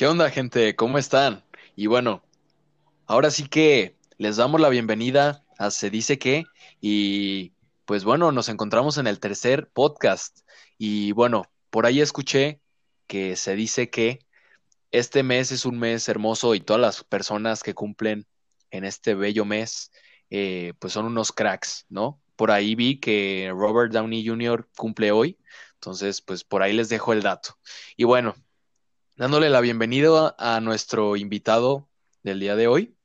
¿Qué onda, gente? ¿Cómo están? Y bueno, ahora sí que les damos la bienvenida a Se dice qué y pues bueno, nos encontramos en el tercer podcast y bueno, por ahí escuché que se dice que este mes es un mes hermoso y todas las personas que cumplen en este bello mes eh, pues son unos cracks, ¿no? Por ahí vi que Robert Downey Jr. cumple hoy, entonces pues por ahí les dejo el dato. Y bueno, dándole la bienvenida a nuestro invitado del día de hoy.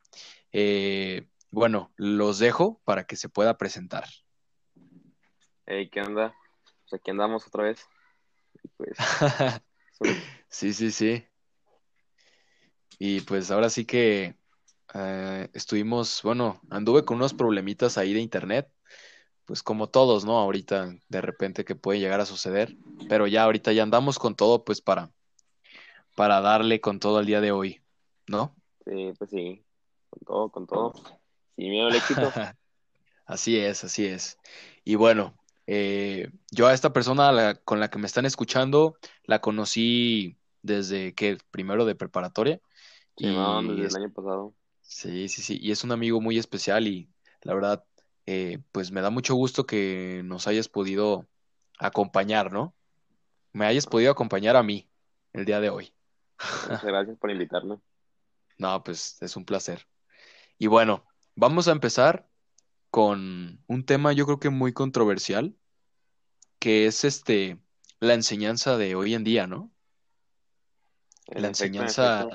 Eh, bueno, los dejo para que se pueda presentar. Hey, ¿qué onda? Pues aquí andamos otra vez. Pues, sí, sí, sí. Y pues ahora sí que eh, estuvimos, bueno, anduve con unos problemitas ahí de internet, pues como todos, ¿no? Ahorita de repente que puede llegar a suceder, pero ya ahorita ya andamos con todo pues para para darle con todo el día de hoy, ¿no? Sí, pues sí, con todo, con todo. Sin miedo al éxito. así es, así es. Y bueno, eh, yo a esta persona con la que me están escuchando la conocí desde que primero de preparatoria. Sí, y desde el año pasado. Sí, sí, sí. Y es un amigo muy especial y la verdad, eh, pues me da mucho gusto que nos hayas podido acompañar, ¿no? Me hayas podido acompañar a mí el día de hoy. Muchas gracias por invitarme. No, pues es un placer. Y bueno, vamos a empezar con un tema yo creo que muy controversial, que es este la enseñanza de hoy en día, ¿no? la enseñanza,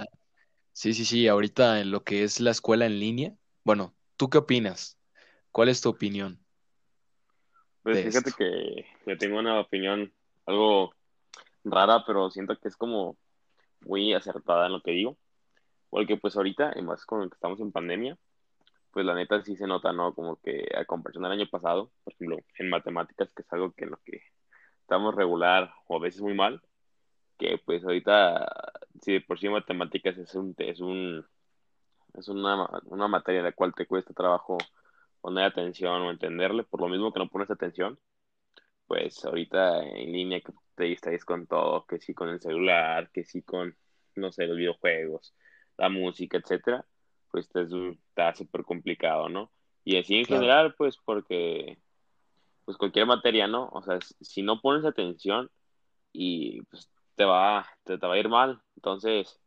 sí, sí, sí, ahorita en lo que es la escuela en línea. Bueno, ¿tú qué opinas? ¿Cuál es tu opinión? Pues fíjate que yo tengo una opinión algo rara, pero siento que es como muy acertada en lo que digo, porque pues ahorita, y más con que estamos en pandemia, pues la neta sí se nota, ¿no? Como que a comparación del año pasado, por ejemplo, en matemáticas, que es algo que en lo que estamos regular o a veces muy mal, que pues ahorita, si de por sí matemáticas es un, es un, es una, una materia en la cual te cuesta trabajo poner atención o entenderle, por lo mismo que no pones atención, pues ahorita en línea te distraes con todo, que sí con el celular, que sí con, no sé, los videojuegos, la música, etcétera, pues te, está súper complicado, ¿no? Y así en general, pues porque, pues cualquier materia, ¿no? O sea, si no pones atención y pues te va, te, te va a ir mal, entonces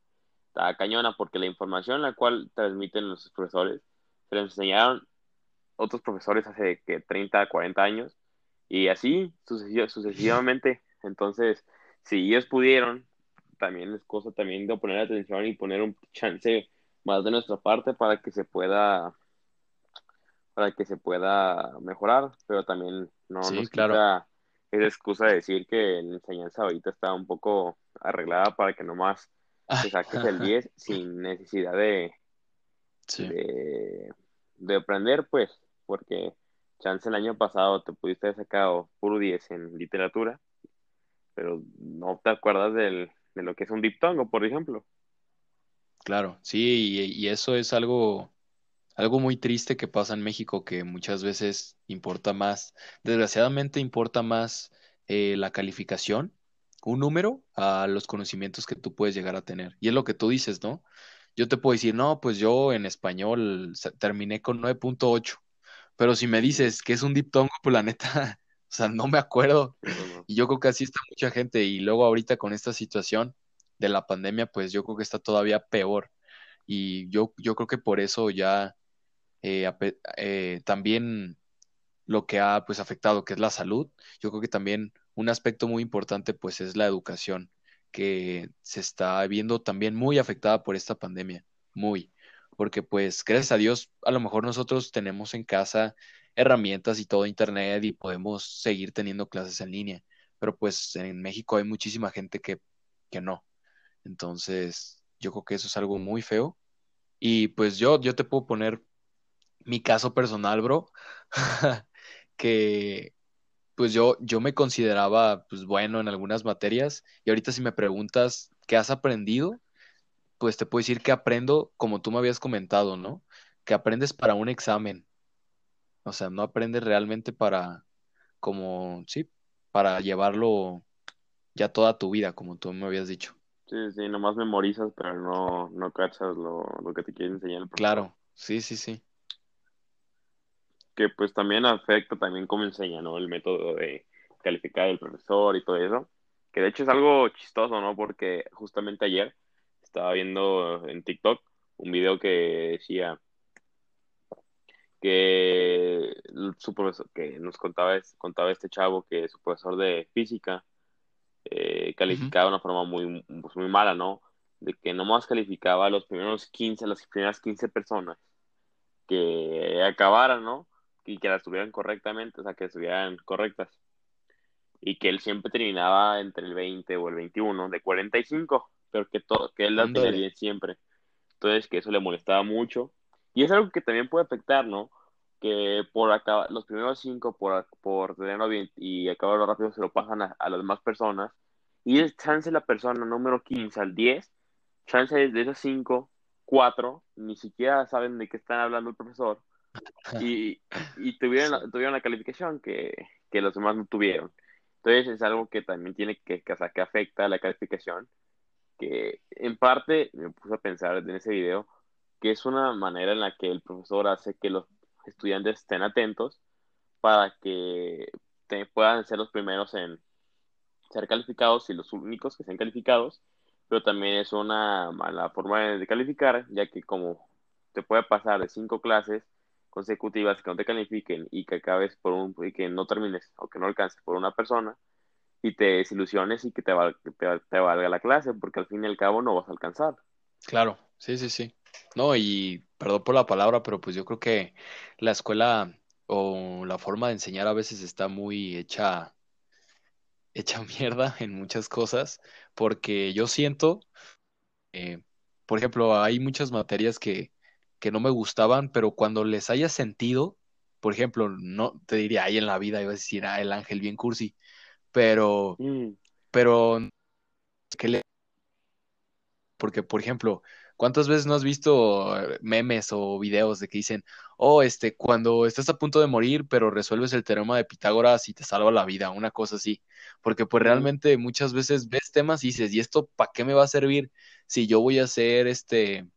está cañona porque la información la cual transmiten los profesores se la enseñaron otros profesores hace que 30, 40 años y así sucesivamente. Entonces, si ellos pudieron, también es cosa también de poner atención y poner un chance más de nuestra parte para que se pueda para que se pueda mejorar, pero también no nos quita esa excusa de decir que la enseñanza ahorita está un poco arreglada para que nomás te saques el 10 sin necesidad de, de, de aprender, pues, porque chance el año pasado te pudiste haber sacado puro 10 en literatura, pero no te acuerdas del, de lo que es un diptongo, por ejemplo. Claro, sí, y, eso es algo, algo muy triste que pasa en México, que muchas veces importa más, desgraciadamente importa más eh, la calificación, un número, a los conocimientos que tú puedes llegar a tener. Y es lo que tú dices, ¿no? Yo te puedo decir, no, pues yo en español terminé con 9.8 pero si me dices que es un diptongo, pues la neta, o sea, no me acuerdo. Y yo creo que así está mucha gente. Y luego ahorita con esta situación de la pandemia, pues yo creo que está todavía peor. Y yo, yo creo que por eso ya eh, eh, también lo que ha pues afectado, que es la salud, yo creo que también un aspecto muy importante pues es la educación, que se está viendo también muy afectada por esta pandemia, muy porque pues gracias a Dios a lo mejor nosotros tenemos en casa herramientas y todo internet y podemos seguir teniendo clases en línea, pero pues en México hay muchísima gente que, que no. Entonces, yo creo que eso es algo muy feo. Y pues yo, yo te puedo poner mi caso personal, bro, que pues yo, yo me consideraba pues bueno en algunas materias y ahorita si me preguntas qué has aprendido, pues te puedo decir que aprendo como tú me habías comentado, ¿no? Que aprendes para un examen. O sea, no aprendes realmente para, como, sí, para llevarlo ya toda tu vida, como tú me habías dicho. Sí, sí, nomás memorizas, pero no, no cachas lo, lo que te quiere enseñar el profesor. Claro, sí, sí, sí. Que pues también afecta también cómo enseña, ¿no? El método de calificar el profesor y todo eso. Que de hecho es algo chistoso, ¿no? Porque justamente ayer estaba viendo en TikTok un video que decía que su profesor, que nos contaba, contaba este chavo que su profesor de física eh, calificaba de una forma muy, pues, muy mala, ¿no? De que nomás calificaba a los primeros 15, las primeras 15 personas que acabaran, ¿no? Y que las tuvieran correctamente, o sea, que estuvieran correctas. Y que él siempre terminaba entre el 20 o el 21, de 45, pero que, todo, que él las tenía siempre. Entonces, que eso le molestaba mucho. Y es algo que también puede afectar, ¿no? Que por acabar, los primeros cinco, por, por tenerlo bien y acabarlo rápido, se lo pasan a, las demás personas. Y es chance la persona número 15 al 10, chance de esas cinco, cuatro, ni siquiera saben de qué están hablando el profesor. Y, y tuvieron, tuvieron la calificación que, que los demás no tuvieron. Entonces es algo que también tiene que, que, que afecta a la calificación que en parte me puse a pensar en ese video que es una manera en la que el profesor hace que los estudiantes estén atentos para que puedan ser los primeros en ser calificados y los únicos que sean calificados, pero también es una mala forma de calificar, ya que como te puede pasar de cinco clases consecutivas que no te califiquen y que acabes por un y que no termines o que no alcances por una persona, y te desilusiones y que te, te, valga la clase, porque al fin y al cabo no vas a alcanzar. Claro, sí, sí, sí. No, y perdón por la palabra, pero pues yo creo que la escuela o la forma de enseñar a veces está muy hecha, hecha mierda en muchas cosas, porque yo siento, eh, por ejemplo, hay muchas materias que, que no me gustaban, pero cuando les haya sentido, por ejemplo, no te diría, ahí en la vida iba a decir, ah, el ángel bien cursi, pero, mm. pero, ¿qué le... Porque, por ejemplo, ¿cuántas veces no has visto eh, memes o videos de que dicen, oh, este, cuando estás a punto de morir, pero resuelves el teorema de Pitágoras y te salva la vida, una cosa así? Porque pues realmente muchas veces ves temas y dices, ¿y esto para qué me va a servir si yo voy a ser este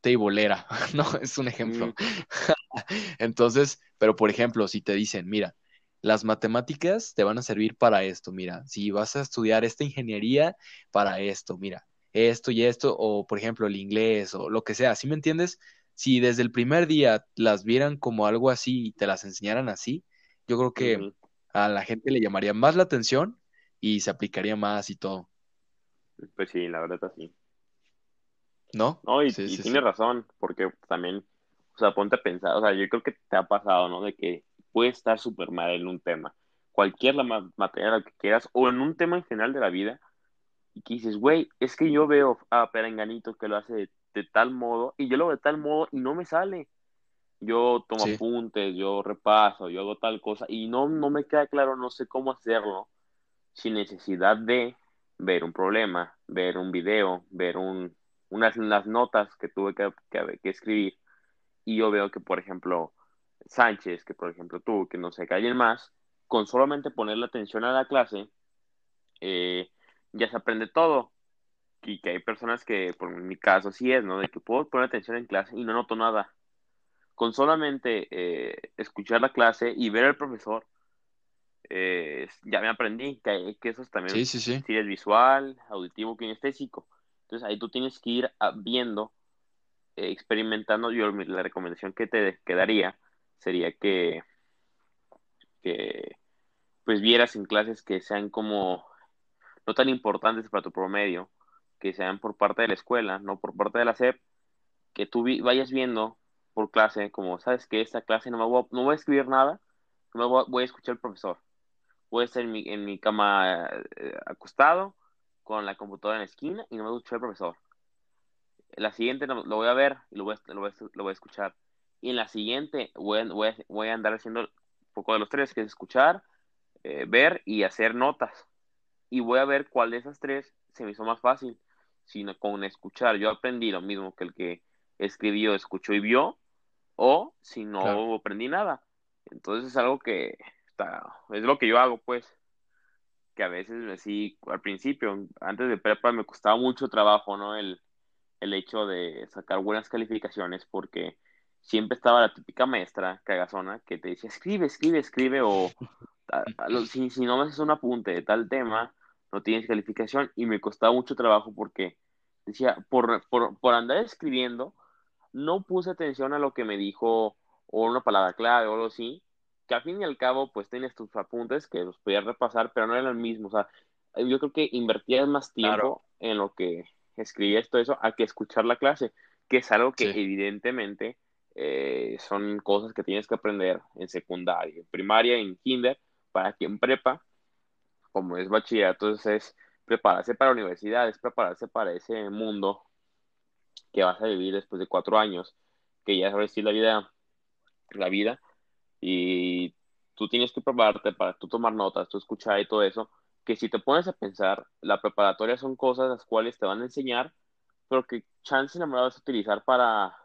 teibolera? no, es un ejemplo. Entonces, pero por ejemplo, si te dicen, mira, las matemáticas te van a servir para esto, mira, si vas a estudiar esta ingeniería, para esto, mira, esto y esto, o por ejemplo el inglés o lo que sea, ¿sí me entiendes? Si desde el primer día las vieran como algo así y te las enseñaran así, yo creo que a la gente le llamaría más la atención y se aplicaría más y todo. Pues sí, la verdad sí. ¿No? No, y, tiene razón, porque también, o sea, ponte a pensar, o sea, yo creo que te ha pasado, ¿no? De que puede estar súper mal en un tema, cualquier la materia que quieras, o en un tema en general de la vida, y que dices, güey, es que yo veo a Perenganito que lo hace de, tal modo, y yo lo veo de tal modo y no me sale. Yo tomo apuntes, yo repaso, yo hago tal cosa, y no, no me queda claro, no sé cómo hacerlo, sin necesidad de ver un problema, ver un video, ver un, unas, unas notas que tuve que, que escribir, y yo veo que, por ejemplo, Sánchez, que por ejemplo tú, que no sé, que alguien más, con solamente ponerle atención a la clase, eh, ya se aprende todo. Y que hay personas que, por mi caso, sí es, ¿no? De que puedo poner atención en clase y no noto nada. Con solamente eh, escuchar la clase y ver al profesor, eh, ya me aprendí que, que eso también sí, sí, sí. es visual, auditivo, kinestésico. Entonces ahí tú tienes que ir ah, viendo, experimentando. Yo la recomendación que te quedaría sería que, que pues vieras en clases que sean como no tan importantes para tu promedio, que sean por parte de la escuela, no por parte de la SEP, que tú vayas viendo por clase, como sabes que esta clase no, me voy, a, no voy a escribir nada, no voy, voy, a escuchar al profesor. Voy a estar en mi, en mi cama eh, acostado, con la computadora en la esquina y no me voy a escuchar al profesor. La siguiente lo voy a ver y lo voy lo lo voy a escuchar. Y en la siguiente voy a, voy a, andar haciendo un poco de los tres, que es escuchar, eh, ver y hacer notas. Y voy a ver cuál de esas tres se me hizo más fácil. Sino con escuchar, yo aprendí lo mismo que el que escribió, escuchó y vio, o si no aprendí nada. Entonces es algo que está, es lo que yo hago, pues. que a veces sí, al principio, antes de prepa, me costaba mucho trabajo, ¿no? El, el hecho de sacar buenas calificaciones porque siempre estaba la típica maestra cagazona que te decía, escribe, escribe, escribe, o si, si no me haces un apunte de tal tema, no tienes calificación, y me costaba mucho trabajo porque decía, por, por, por andar escribiendo, no puse atención a lo que me dijo, o una palabra clave o algo así, que al fin y al cabo, pues tienes tus apuntes que los podías repasar, pero no eran los mismos. O sea, yo creo que invertías más tiempo en lo que escribías todo eso a que escuchar la clase, que es algo que evidentemente eh, son cosas que tienes que aprender en secundaria, en primaria, en kinder, para que en prepa, como es bachillerato, es prepararse para la universidad, es prepararse para ese mundo que vas a vivir después de cuatro años, que ya sabes si la vida, la vida, y tú tienes que prepararte para tú tomar notas, tú escuchar y todo eso, que si te pones a pensar, la preparatoria son cosas las cuales te van a enseñar, pero que chance me vas a utilizar para,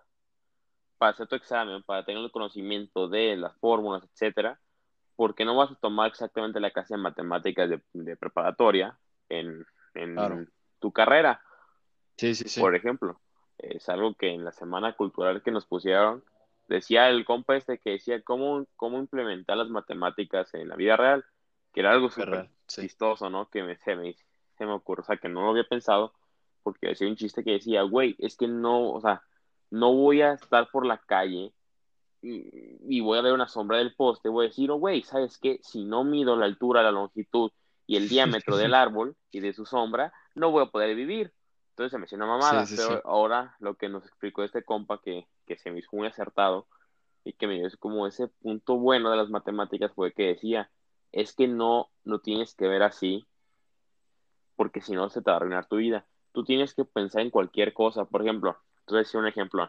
para hacer tu examen, para tener el conocimiento de las fórmulas, etcétera, porque no vas a tomar exactamente la clase de matemáticas de, preparatoria en, tu carrera. Sí, sí, sí. Por ejemplo, es algo que en la semana cultural que nos pusieron, decía el compa este que decía cómo, cómo implementar las matemáticas en la vida real, que era algo súper chistoso, ¿no? Que me, se, me, se me ocurre, o sea, que no lo había pensado, porque decía un chiste que decía, güey, es que no, o sea, no voy a estar por la calle y, voy a ver una sombra del poste, voy a decir, oh, güey, ¿sabes qué? Si no mido la altura, la longitud y el diámetro del árbol y de su sombra, no voy a poder vivir. Entonces se me hizo una mamada, pero ahora lo que nos explicó este compa que, que se me hizo muy acertado y que me dio como ese punto bueno de las matemáticas fue que decía, es que no, no tienes que ver así, porque si no se te va a arruinar tu vida. Tú tienes que pensar en cualquier cosa. Por ejemplo, te voy a decir un ejemplo.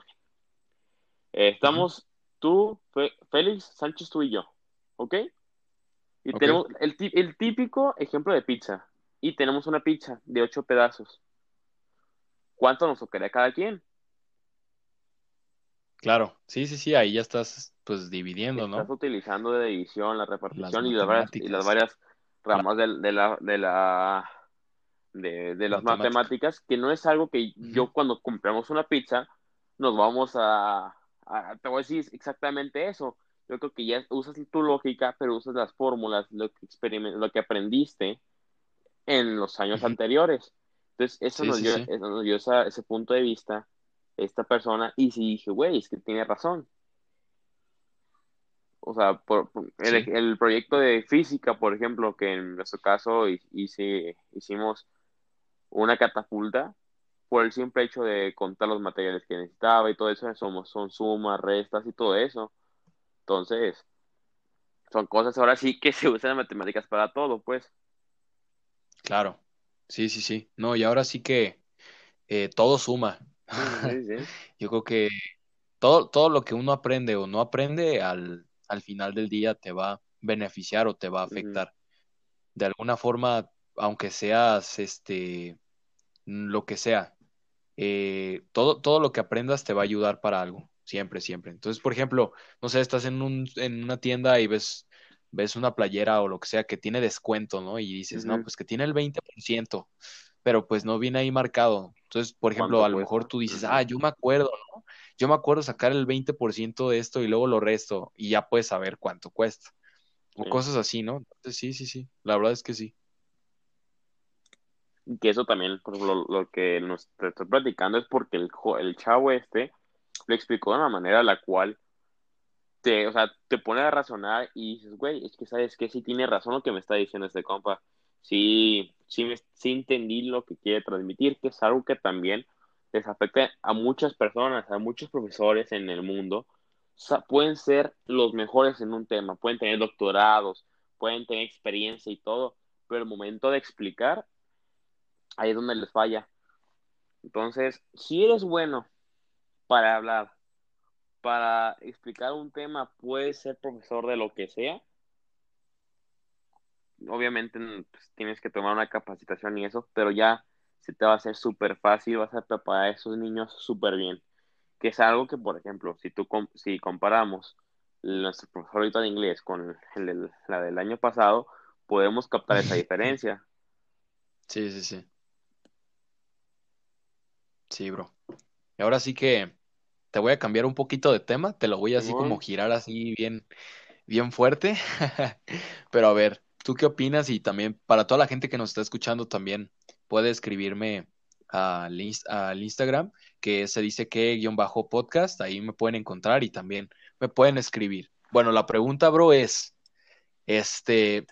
Eh, estamos tú, Félix, Sánchez, tú y yo, ¿ok? Y tenemos el, el, típico ejemplo de pizza. Y tenemos una pizza de ocho pedazos. ¿Cuánto nos tocaría cada quien? Claro, sí, sí, sí, ahí ya estás pues dividiendo, ¿no? Estás utilizando de división, la repartición y las, varias, y las varias ramas de, la, de la de, las matemáticas, que no es algo que yo cuando compramos una pizza nos vamos a, te voy a decir exactamente eso. Yo creo que ya usas tu lógica, pero usas las fórmulas, lo que, lo que aprendiste en los años anteriores. Entonces, eso, nos, dio, eso nos dio ese punto de vista esta persona y si dije, güey, es que tiene razón. O sea, por, el, proyecto de física, por ejemplo, que en nuestro caso hice, hicimos una catapulta por el simple hecho de contar los materiales que necesitaba y todo eso, somos, son sumas, restas y todo eso. Entonces, son cosas ahora sí que se usan en matemáticas para todo, pues. Claro, sí, sí, sí. No, y ahora sí que eh, todo suma. Yo creo que todo, todo lo que uno aprende o no aprende al, al final del día te va a beneficiar o te va a afectar. De alguna forma, aunque seas este lo que sea, eh, todo, todo lo que aprendas te va a ayudar para algo, siempre, siempre. Entonces, por ejemplo, no sé, estás en, un, en una tienda y ves, ves una playera o lo que sea que tiene descuento, ¿no? Y dices, no, pues que tiene el 20% pero pues no viene ahí marcado. Entonces, por ejemplo, a lo mejor tú dices, ah, yo me acuerdo, ¿no? Yo me acuerdo sacar el 20% de esto y luego lo resto y ya puedes saber cuánto cuesta. O cosas así, ¿no? Entonces, sí, sí, sí, la verdad es que sí. Que eso también, por ejemplo, lo, que nos estoy platicando es porque el, el chavo este lo explicó de una manera la cual te, o sea, te pone a razonar y dices, güey, es que sabes que sí tiene razón lo que me está diciendo este compa sí, sí, sí entendí lo que quiere transmitir, que es algo que también les afecta a muchas personas, a muchos profesores en el mundo. pueden ser los mejores en un tema, pueden tener doctorados, pueden tener experiencia y todo, pero el momento de explicar, ahí es donde les falla. Entonces, si eres bueno para hablar, para explicar un tema, puedes ser profesor de lo que sea, obviamente pues, tienes que tomar una capacitación y eso, pero ya se te va a hacer súper fácil, vas a preparar a esos niños súper bien. Que es algo que, por ejemplo, si tú si comparamos nuestro profesor ahorita de inglés con el, la del año pasado, podemos captar esa diferencia. Sí, sí, sí. Sí, bro. Y ahora sí que te voy a cambiar un poquito de tema, te lo voy así como girar así bien, bien fuerte. Pero a ver, ¿tú qué opinas? Y también para toda la gente que nos está escuchando también puede escribirme al, al Instagram, que se dice que guion bajo podcast, ahí me pueden encontrar y también me pueden escribir. Bueno, la pregunta, bro, es, este,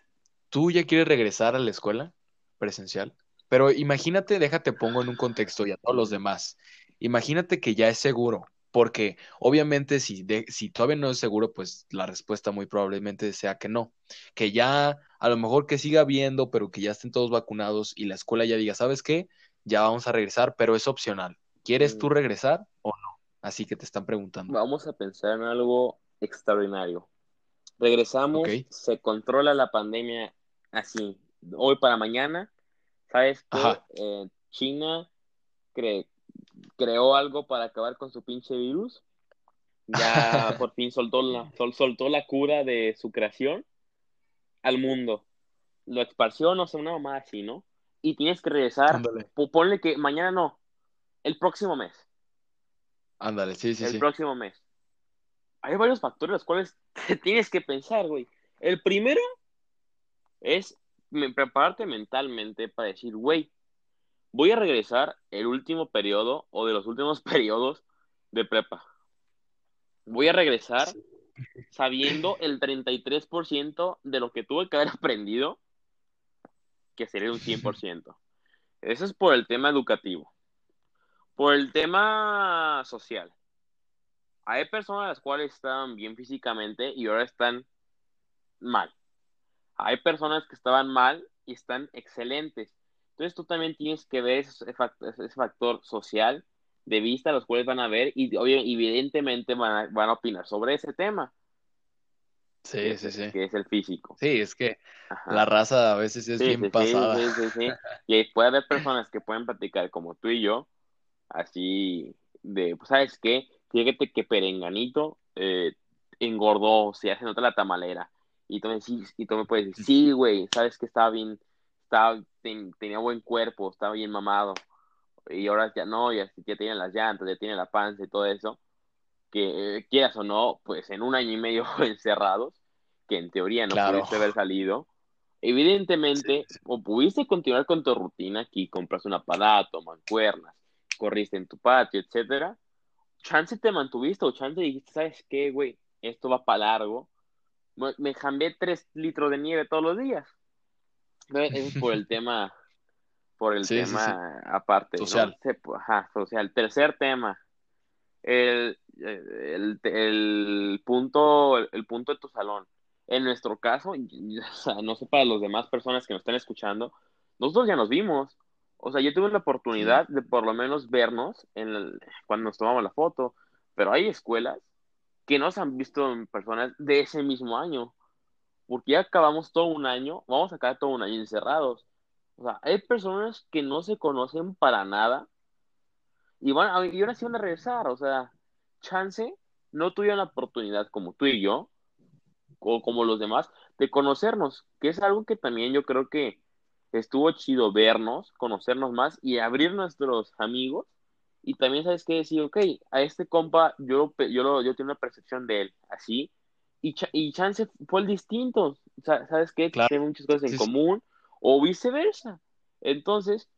¿tú ya quieres regresar a la escuela presencial? Pero imagínate, déjate pongo en un contexto y a todos los demás. Imagínate que ya es seguro, porque obviamente si, si todavía no es seguro, pues la respuesta muy probablemente sea que no. Que ya a lo mejor que siga habiendo, pero que ya estén todos vacunados y la escuela ya diga, ¿sabes qué? Ya vamos a regresar, pero es opcional. ¿Quieres tú mm. regresar o no? Así que te están preguntando. Vamos a pensar en algo extraordinario. Regresamos, se controla la pandemia así, hoy para mañana. ¿Sabes qué? Eh, China creó algo para acabar con su pinche virus. Ya por fin soltó la, soltó la cura de su creación al mundo. Lo esparció, no sé, una mamá así, ¿no? Y tienes que regresar. Ponle que mañana no, el próximo mes. Ándale, sí, sí, el próximo mes hay varios factores los cuales te tienes que pensar, güey. El primero es prepararte mentalmente para decir, güey, voy a regresar el último periodo o de los últimos periodos de prepa. Voy a regresar sabiendo el 33% de lo que tuve que haber aprendido, que sería un 100%. Eso es por el tema educativo. Por el tema social hay personas las cuales estaban bien físicamente y ahora están mal. Hay personas que estaban mal y están excelentes. Entonces tú también tienes que ver ese factor, social de vista, los cuales van a ver y evidentemente van a, opinar sobre ese tema. Sí, sí, sí. Que es el físico. Sí, es que la raza a veces es bien pasada. Sí, sí, sí. y puede haber personas que pueden platicar como tú y yo, así de, pues, ¿sabes qué? fíjate que Perenganito eh, engordó, se hace nota la tamalera. Y tú, me, y tú me puedes decir, sí, güey, sabes que estaba bien, estaba, tenía buen cuerpo, estaba bien mamado. Y ahora ya no, ya, ya tiene las llantas, ya tiene la panza y todo eso. Que eh, quieras o no, pues en un año y medio encerrados, que en teoría no pudiste haber salido. Evidentemente, o pudiste continuar con tu rutina aquí, compras un aparato, mancuernas, corriste en tu patio, etcétera, chance te mantuviste o chance dijiste, ¿sabes qué, güey? Esto va para largo. Me jambé tres litros de nieve todos los días. Eso es por el tema, por el tema aparte. Social. Ajá, social. Tercer tema. El, el, punto, el, punto de tu salón. En nuestro caso, no sé para las demás personas que nos están escuchando, nosotros ya nos vimos. O sea, yo tuve la oportunidad de por lo menos vernos en cuando nos tomamos la foto, pero hay escuelas que nos han visto en personas de ese mismo año, porque ya acabamos todo un año, vamos a acabar todo un año encerrados. O sea, hay personas que no se conocen para nada y, van, y ahora sí van a regresar. O sea, chance no tuvieron la oportunidad como tú y yo, o como los demás, de conocernos, que es algo que también yo creo que estuvo chido vernos, conocernos más y abrir nuestros amigos. Y también sabes que decir, ok, a este compa yo, yo, yo tengo una percepción de él así. Y, y Chance fue el distinto. ¿Sabes qué? Claro. Tiene muchas cosas en común o viceversa. Entonces,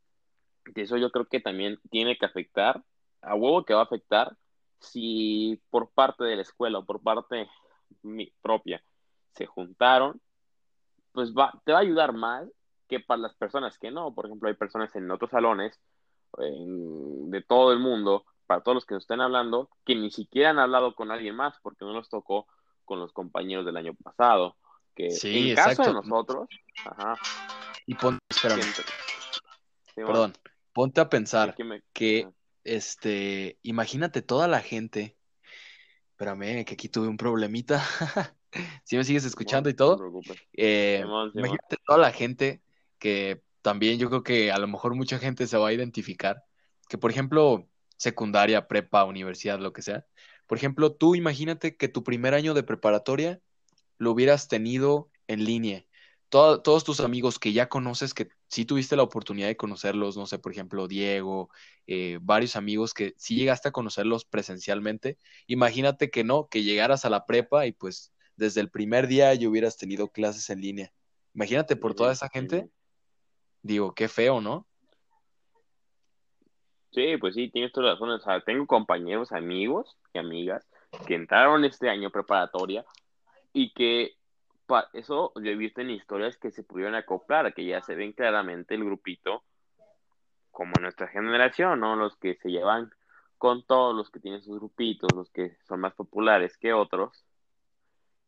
eso yo creo que también tiene que afectar, a huevo que va a afectar, si por parte de la escuela o por parte propia se juntaron, pues va, te va a ayudar más que para las personas que no. Por ejemplo, hay personas en otros salones de todo el mundo, para todos los que nos estén hablando, que ni siquiera han hablado con alguien más porque no nos tocó con los compañeros del año pasado. Que sí, en caso de nosotros, ajá, y ponte, perdón, ponte a pensar que, este, imagínate toda la gente, espérame, que aquí tuve un problemita, si me sigues escuchando y todo, eh, imagínate toda la gente que también yo creo que a lo mejor mucha gente se va a identificar, que por ejemplo, secundaria, prepa, universidad, lo que sea. Por ejemplo, tú imagínate que tu primer año de preparatoria lo hubieras tenido en línea. todos tus amigos que ya conoces, que sí tuviste la oportunidad de conocerlos, no sé, por ejemplo, Diego, eh, varios amigos que sí llegaste a conocerlos presencialmente, imagínate que no, que llegaras a la prepa y pues desde el primer día ya hubieras tenido clases en línea. Imagínate por toda esa gente, digo, qué feo, ¿no? Sí, pues sí, tienes toda la razón. O sea, tengo compañeros, amigos y amigas que entraron este año preparatoria y que eso yo he visto en historias que se pudieron acoplar, que ya se ven claramente el grupito como nuestra generación, ¿no? Los que se llevan con todos los que tienen sus grupitos, los que son más populares que otros,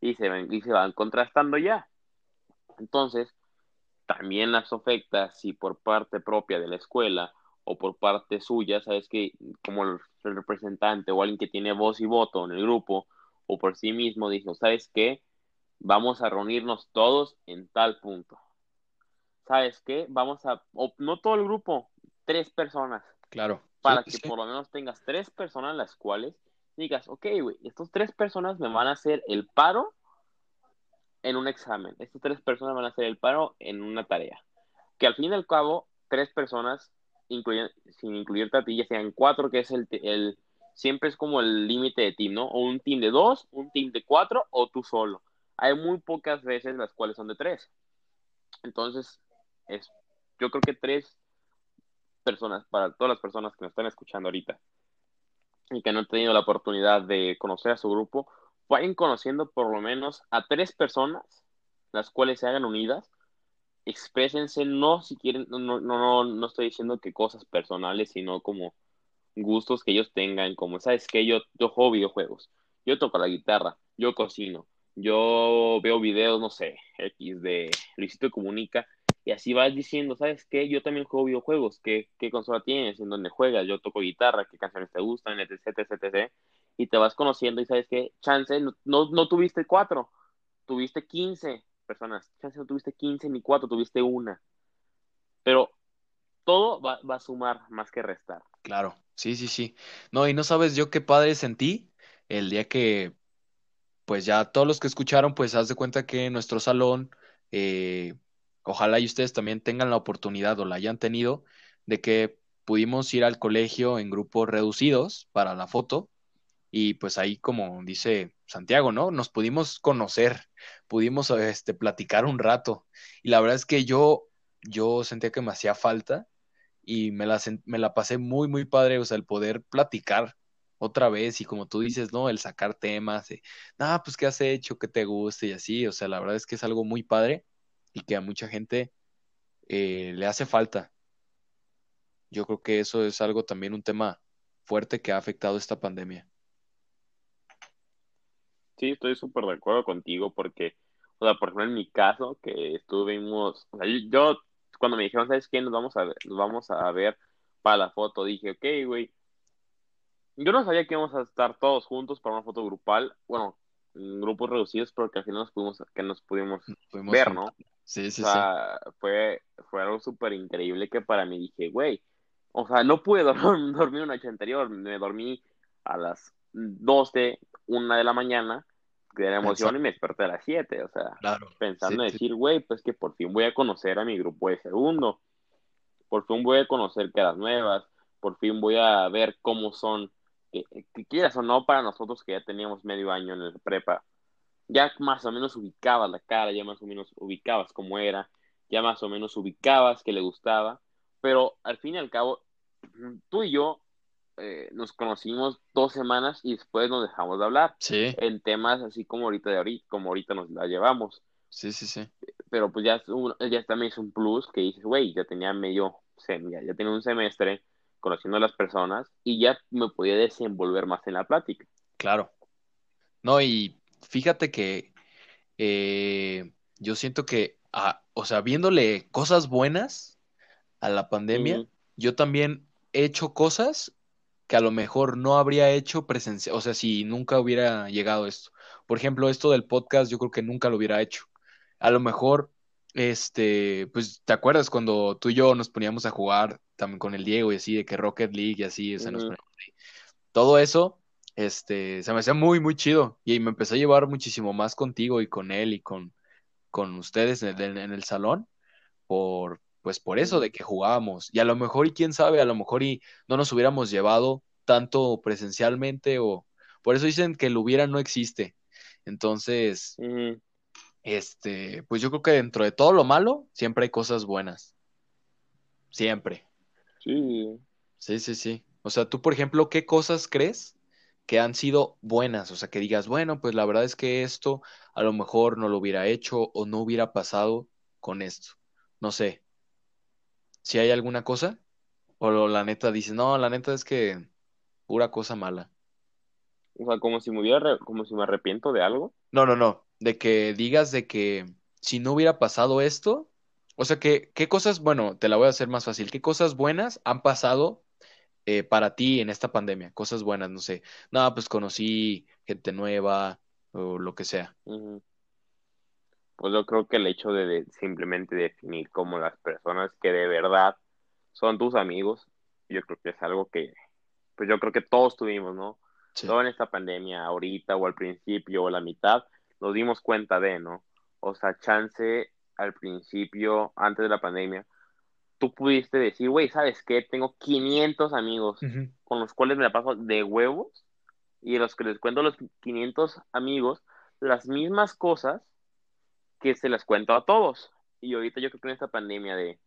y se ven y se van contrastando ya. Entonces, también las ofertas, si por parte propia de la escuela o por parte suya, sabes que como el representante o alguien que tiene voz y voto en el grupo o por sí mismo dijo, ¿sabes qué? Vamos a reunirnos todos en tal punto. ¿Sabes qué? Vamos a, no todo el grupo, tres personas. Claro. Para que por lo menos tengas tres personas las cuales digas, ok, güey, estas tres personas me van a hacer el paro en un examen. Estas tres personas van a hacer el paro en una tarea. Que al fin y al cabo, tres personas sin incluirte a ti, ya sean cuatro, que es el, el siempre es como el límite de team, ¿no? O un team de dos, un team de cuatro, o tú solo. Hay muy pocas veces las cuales son de tres. Entonces, es, yo creo que tres personas, para todas las personas que nos están escuchando ahorita y que no han tenido la oportunidad de conocer a su grupo, vayan conociendo por lo menos a tres personas, las cuales se hagan unidas exprésense, no si quieren, no, no, no, no estoy diciendo que cosas personales, sino como gustos que ellos tengan, como, ¿sabes que Yo, yo juego videojuegos, yo toco la guitarra, yo cocino, yo veo videos, no sé, X de Luisito Comunica, y así vas diciendo, ¿sabes qué? Yo también juego videojuegos, ¿qué, qué consola tienes? ¿En dónde juegas? Yo toco guitarra, ¿qué canciones te gustan? Etc, etc, etc. Y te vas conociendo y sabes qué, chance, no, no, tuviste cuatro, tuviste quince, personas. Chance no tuviste 15 ni 4, tuviste una. Pero todo va, a sumar más que restar. Claro, sí, sí, sí. No, y no sabes yo qué padre sentí el día que, pues ya todos los que escucharon, pues haz de cuenta que en nuestro salón, eh, ojalá y ustedes también tengan la oportunidad o la hayan tenido, de que pudimos ir al colegio en grupos reducidos para la foto y pues ahí, como dice Santiago, ¿no? Nos pudimos conocer, pudimos este, platicar un rato. Y la verdad es que yo, yo sentía que me hacía falta y me la, me la pasé muy, muy padre, o sea, el poder platicar otra vez y como tú dices, ¿no? El sacar temas, de, ah, pues, ¿qué has hecho? ¿Qué te gusta? Y así, o sea, la verdad es que es algo muy padre y que a mucha gente eh, le hace falta. Yo creo que eso es algo también un tema fuerte que ha afectado esta pandemia. Sí, estoy súper de acuerdo contigo porque, o sea, por ejemplo, en mi caso, que estuvimos, o sea, yo, cuando me dijeron, ¿sabes qué? Nos vamos a ver, nos vamos a ver para la foto, dije, ok, güey. Yo no sabía que íbamos a estar todos juntos para una foto grupal, bueno, en grupos reducidos, porque al final nos pudimos, que nos pudimos, ver, ¿no? Sí, sí, o sea, Fue, fue algo súper increíble que para mí dije, güey, o sea, no pude dormir una noche anterior, me dormí a las 12, una de la mañana, de la emoción y me desperté a las 7, o sea, pensando en decir, güey, pues que por fin voy a conocer a mi grupo de segundo, por fin voy a conocer caras nuevas, por fin voy a ver cómo son, que, quieras o no, para nosotros que ya teníamos medio año en el prepa, ya más o menos ubicabas la cara, ya más o menos ubicabas cómo era, ya más o menos ubicabas que le gustaba, pero al fin y al cabo, tú y yo eh, nos conocimos dos semanas y después nos dejamos de hablar. Sí. En temas así como ahorita de ahorita, como ahorita nos la llevamos. Sí, sí, sí. Pero pues ya, ya también es un plus que dices, güey, ya tenía medio, ya, ya tenía un semestre conociendo a las personas y ya me podía desenvolver más en la plática. Claro. No, y fíjate que eh, yo siento que, ah, o sea, viéndole cosas buenas a la pandemia, yo también he hecho cosas que a lo mejor no habría hecho presencia, o sea, si nunca hubiera llegado esto. Por ejemplo, esto del podcast, yo creo que nunca lo hubiera hecho. A lo mejor, este, pues, ¿te acuerdas cuando tú y yo nos poníamos a jugar también con el Diego y así, de que Rocket League y así, o sea, nos todo eso, este, se me hacía muy, muy chido y me empecé a llevar muchísimo más contigo y con él y con, con ustedes en el, salón por, pues por eso de que jugábamos. Y a lo mejor, y quién sabe, a lo mejor y no nos hubiéramos llevado tanto presencialmente o por eso dicen que el hubiera no existe. Entonces, este, pues yo creo que dentro de todo lo malo, siempre hay cosas buenas. Siempre. Sí. Sí, sí, sí. O sea, tú, por ejemplo, ¿qué cosas crees que han sido buenas? O sea, que digas, bueno, pues la verdad es que esto a lo mejor no lo hubiera hecho o no hubiera pasado con esto. No sé. Si hay alguna cosa, o la neta dice, no, la neta es que pura cosa mala. O sea, como si me hubiera, como si me arrepiento de algo. No, no, no. De que digas de que si no hubiera pasado esto, o sea, que, ¿qué cosas, bueno, te la voy a hacer más fácil, ¿qué cosas buenas han pasado eh, para ti en esta pandemia? Cosas buenas, no sé. No, pues conocí gente nueva o lo que sea. Pues yo creo que el hecho de, simplemente definir como las personas que de verdad son tus amigos, yo creo que es algo que, pues yo creo que todos tuvimos, ¿no? Todo en esta pandemia, ahorita o al principio o la mitad, nos dimos cuenta de, ¿no? O sea, chance al principio, antes de la pandemia, tú pudiste decir, güey, ¿sabes qué? Tengo 500 amigos con los cuales me la paso de huevos y los que les cuento los 500 amigos las mismas cosas que se las cuento a todos. Y ahorita yo creo que en esta pandemia de,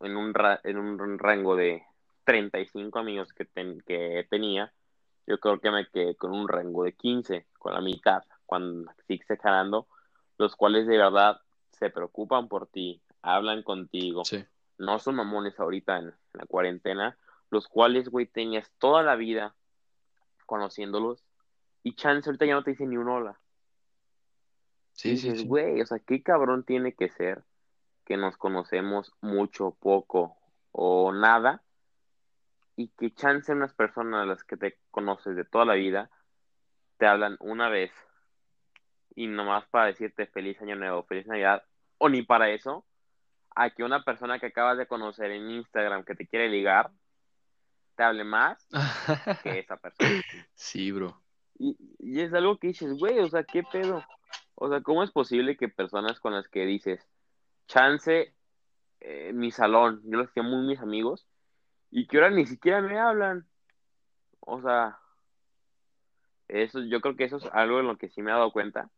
en un, en un rango de 35 amigos que, que tenía, yo creo que me quedé con un rango de 15, con la mitad, cuando sigue ganando, los cuales de verdad se preocupan por ti, hablan contigo, no son mamones ahorita en, la cuarentena, los cuales, güey, tenías toda la vida conociéndolos y chance ahorita ya no te dice ni un hola. Sí, sí, sí. güey, o sea, qué cabrón tiene que ser que nos conocemos mucho, poco o nada y que chance unas personas a las que te conoces de toda la vida te hablan una vez y nomás para decirte feliz año nuevo, feliz Navidad, o ni para eso, a que una persona que acabas de conocer en Instagram que te quiere ligar, te hable más que esa persona. Sí, bro. Y, es algo que dices, güey, o sea, ¿qué pedo? O sea, ¿cómo es posible que personas con las que dices, chance, eh, mi salón, yo los llamo mis amigos, y que ahora ni siquiera me hablan? O sea, eso, yo creo que eso es algo en lo que sí me he dado cuenta,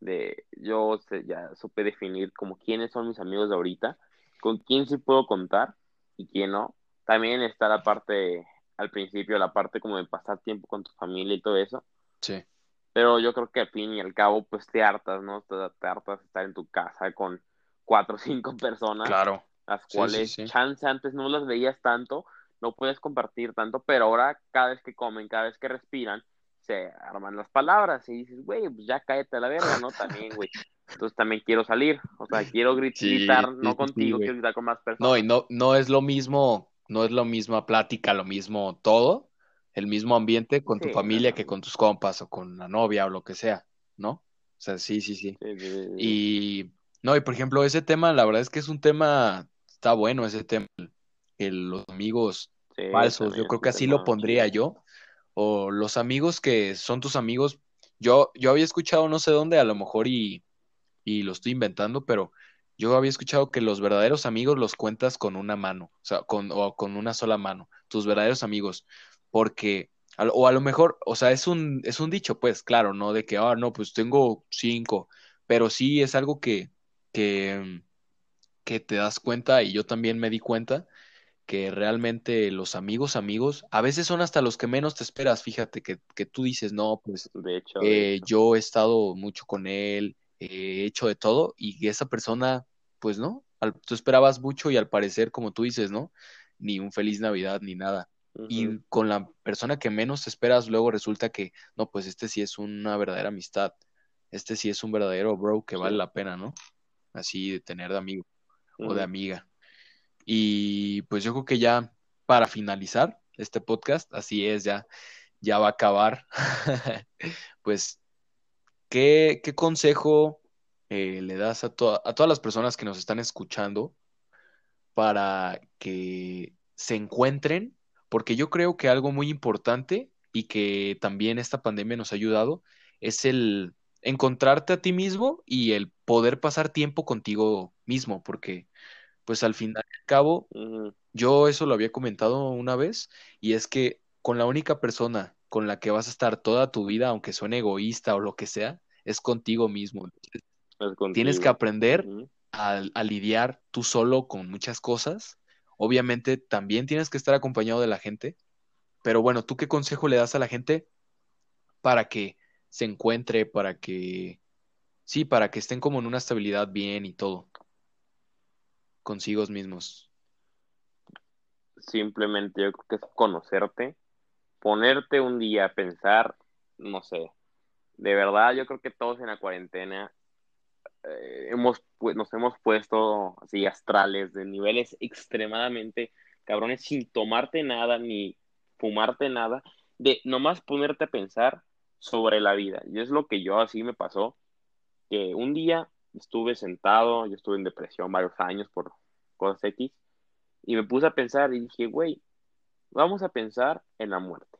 de yo ya supe definir como quiénes son mis amigos de ahorita, con quién sí puedo contar y quién no. También está la parte, al principio, la parte como de pasar tiempo con tu familia y todo eso. Sí. Pero yo creo que al fin y al cabo, pues te hartas, ¿no? Te, hartas de estar en tu casa con cuatro o cinco personas. Claro. Las cuales, chance, antes no las veías tanto, no puedes compartir tanto, pero ahora cada vez que comen, cada vez que respiran, se arman las palabras y dices, güey, pues ya cállate a la verga, ¿no? También, güey. Entonces también quiero salir, o sea, quiero gritar, no contigo, quiero gritar con más personas. No, y no, no es lo mismo, no es lo mismo plática, lo mismo todo, el mismo ambiente con tu familia que con tus compas o con la novia o lo que sea, ¿no? O sea, sí, sí, sí. y, no, y por ejemplo, ese tema, la verdad es que es un tema, está bueno ese tema, el, los amigos falsos, yo creo que así lo pondría yo o los amigos que son tus amigos. Yo, yo había escuchado no sé dónde, a lo mejor y, y lo estoy inventando, pero yo había escuchado que los verdaderos amigos los cuentas con una mano, o sea, con, o con una sola mano, tus verdaderos amigos, porque, o a lo mejor, o sea, es un, es un dicho, pues, claro, ¿no? De que, ah, no, pues tengo cinco, pero sí es algo que, que, que te das cuenta, y yo también me di cuenta, que realmente los amigos, amigos, a veces son hasta los que menos te esperas, fíjate, que, que tú dices, no, pues de hecho, eh, yo he estado mucho con él, he hecho de todo, y esa persona, pues no, tú esperabas mucho y al parecer, como tú dices, ¿no? Ni un feliz Navidad ni nada. Y con la persona que menos esperas, luego resulta que, no, pues este sí es una verdadera amistad, este sí es un verdadero bro que vale la pena, ¿no? Así de tener de amigo o de amiga. Y pues yo creo que ya para finalizar este podcast, así es, ya, ya va a acabar. pues, ¿qué, qué consejo eh, le das a, a todas las personas que nos están escuchando para que se encuentren? Porque yo creo que algo muy importante y que también esta pandemia nos ha ayudado es el, encontrarte a ti mismo y el poder pasar tiempo contigo mismo, porque pues al final y al cabo, yo eso lo había comentado una vez, y es que con la única persona con la que vas a estar toda tu vida, aunque suene egoísta o lo que sea, es contigo mismo. Tienes que aprender a, a lidiar tú solo con muchas cosas. Obviamente también tienes que estar acompañado de la gente, pero bueno, ¿tú qué consejo le das a la gente para que se encuentre, para que, sí, para que estén como en una estabilidad bien y todo? consigo mismos? Simplemente yo creo que es conocerte, ponerte un día a pensar, no sé, de verdad yo creo que todos en la cuarentena eh, hemos, nos hemos puesto así astrales de niveles extremadamente cabrones sin tomarte nada ni fumarte nada, de nomás ponerte a pensar sobre la vida. Y es lo que yo así me pasó, que un día estuve sentado, yo estuve en depresión varios años por cosas X, y me puse a pensar y dije, güey, vamos a pensar en la muerte.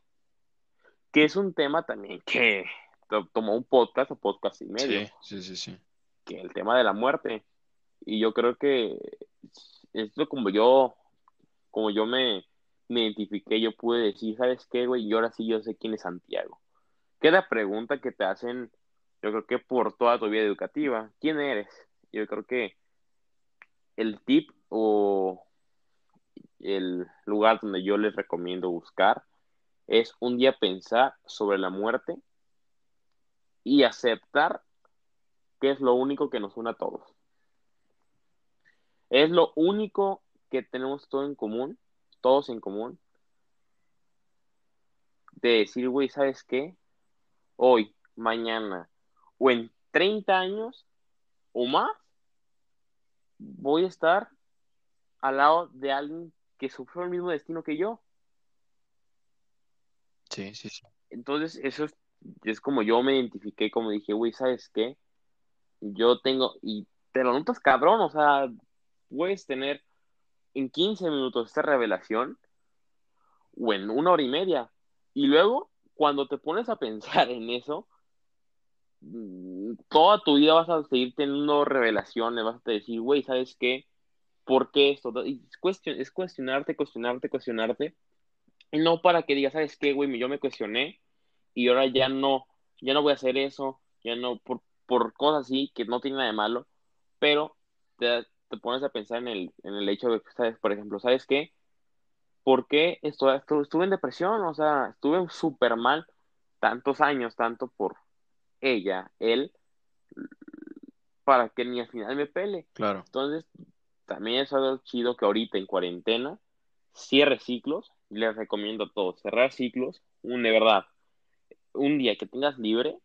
Que es un tema también que tomó un podcast o podcast y medio. Sí, sí, sí, Que el tema de la muerte. Y yo creo que esto como yo, como yo me, me identifiqué, yo pude decir, ¿sabes qué, güey? Y ahora sí yo sé quién es Santiago. Que la pregunta que te hacen, yo creo que por toda tu vida educativa, ¿quién eres? Yo creo que el tip o el lugar donde yo les recomiendo buscar es un día pensar sobre la muerte y aceptar que es lo único que nos une a todos. Es lo único que tenemos todo en común, todos en común, de decir, güey, ¿sabes qué? Hoy, mañana o en 30 años o más, voy a estar al lado de alguien que sufrió el mismo destino que yo. Sí, sí, sí. Entonces, eso es, como yo me identifiqué, como dije, güey, ¿sabes qué? Yo tengo, y te lo notas cabrón, o sea, puedes tener en 15 minutos esta revelación o en una hora y media. Y luego, cuando te pones a pensar en eso, mm, toda tu vida vas a seguir teniendo revelaciones, vas a decir, güey, ¿sabes qué? ¿Por qué esto? es, cuestionarte, cuestionarte, cuestionarte. Y no para que digas, ¿sabes qué, güey? Yo me cuestioné y ahora ya no, ya no voy a hacer eso, ya no, por, por cosas así que no tiene nada de malo, pero te, te pones a pensar en el, en el hecho de que, ¿sabes? Por ejemplo, ¿sabes qué? ¿Por qué esto, estuve en depresión? O sea, estuve súper mal tantos años, tanto por ella, él, para que ni al final me pele. Claro. Entonces, también es algo chido que ahorita en cuarentena cierre ciclos. Les recomiendo a todos cerrar ciclos. Un de verdad, un día que tengas libre,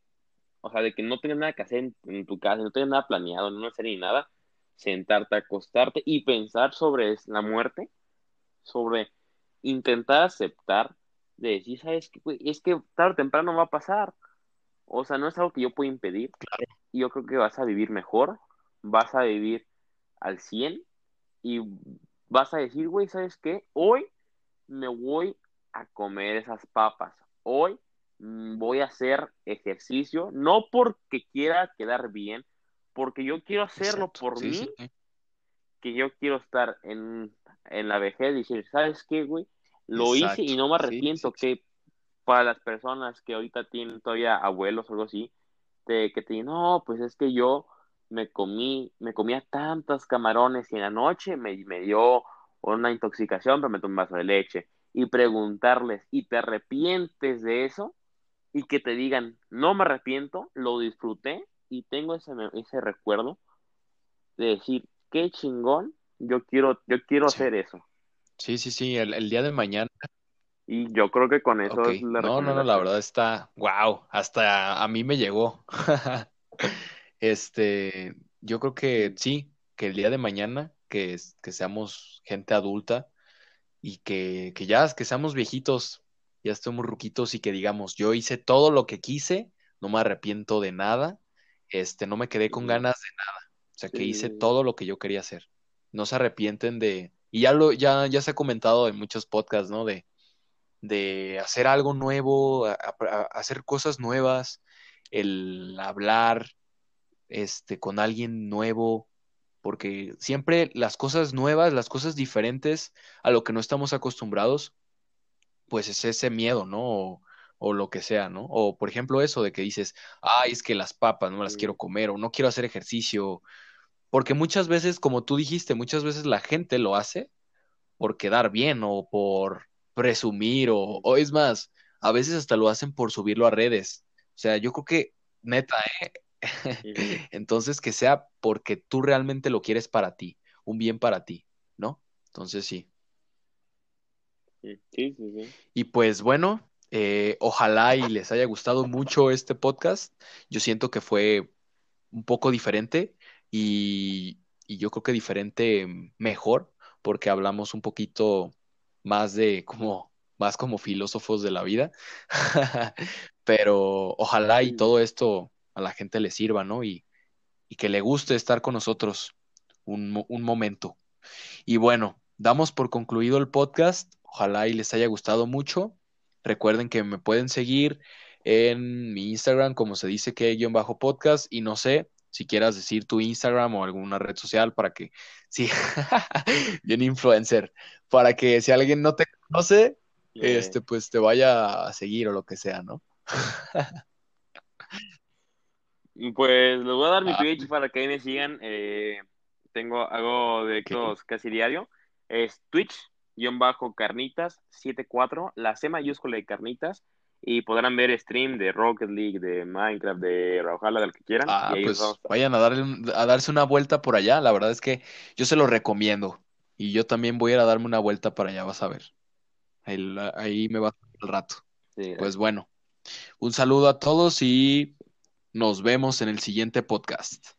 o sea, de que no tengas nada que hacer en, tu casa, no tengas nada planeado, no hacer ni nada, sentarte, acostarte y pensar sobre la muerte, sobre intentar aceptar, de decir, ¿sabes qué? Es que tarde o temprano va a pasar. O sea, no es algo que yo pueda impedir. Y yo creo que vas a vivir mejor, vas a vivir al 100 y vas a decir, güey, ¿sabes qué? Hoy me voy a comer esas papas. Hoy voy a hacer ejercicio, no porque quiera quedar bien, porque yo quiero hacerlo por mí, que yo quiero estar en, la vejez y decir, ¿sabes qué, güey? Lo hice y no me arrepiento, que para las personas que ahorita tienen todavía abuelos o algo así, de que te dicen, no, pues es que yo me comí, me comía tantos camarones y en la noche me, me dio una intoxicación, pero me tomé un vaso de leche. Y preguntarles, ¿y te arrepientes de eso? Y que te digan, no me arrepiento, lo disfruté y tengo ese, ese recuerdo de decir, qué chingón, yo quiero, yo quiero hacer eso. Sí, sí, sí, el, día de mañana. Y yo creo que con eso es la No, no, no, la verdad está, wow, hasta a mí me llegó. Este, yo creo que sí, que el día de mañana, que, que seamos gente adulta y que, que ya, que seamos viejitos, ya estemos ruquitos y que digamos, yo hice todo lo que quise, no me arrepiento de nada, este, no me quedé con ganas de nada. O sea, que hice todo lo que yo quería hacer. No se arrepienten de, y ya lo, ya, ya se ha comentado en muchos podcasts, ¿no? De, de hacer algo nuevo, hacer cosas nuevas, el hablar este, con alguien nuevo, porque siempre las cosas nuevas, las cosas diferentes a lo que no estamos acostumbrados, pues es ese miedo, ¿no? O, o lo que sea, ¿no? O por ejemplo eso de que dices, ay, es que las papas no las quiero comer o no quiero hacer ejercicio, porque muchas veces, como tú dijiste, muchas veces la gente lo hace por quedar bien o por presumir o, o es más, a veces hasta lo hacen por subirlo a redes. O sea, yo creo que neta, ¿eh? Entonces, que sea porque tú realmente lo quieres para ti, un bien para ti, ¿no? Entonces, sí. Sí, sí, sí. Y pues bueno, eh, ojalá y les haya gustado mucho este podcast. Yo siento que fue un poco diferente y, y yo creo que diferente mejor porque hablamos un poquito más de como más como filósofos de la vida. Pero ojalá y todo esto a la gente le sirva, ¿no? Y, y que le guste estar con nosotros un, un, momento. Y bueno, damos por concluido el podcast. Ojalá y les haya gustado mucho. Recuerden que me pueden seguir en mi Instagram, como se dice que guion bajo podcast, y no sé si quieras decir tu Instagram o alguna red social para que, sí, bien influencer, para que si alguien no te conoce, este, pues te vaya a seguir o lo que sea, ¿no? Pues les voy a dar mi Twitch ah. para que ahí me sigan. Eh, tengo algo de estos casi diario. Es Twitch-carnitas74, la C mayúscula de carnitas. Y podrán ver stream de Rocket League, de Minecraft, de Rauhala, del que quieran. Ah, pues vayan a, darle, a darse una vuelta por allá. La verdad es que yo se lo recomiendo. Y yo también voy a ir a darme una vuelta para allá, vas a ver. Ahí, me va el rato. pues bueno, un saludo a todos y nos vemos en el siguiente podcast.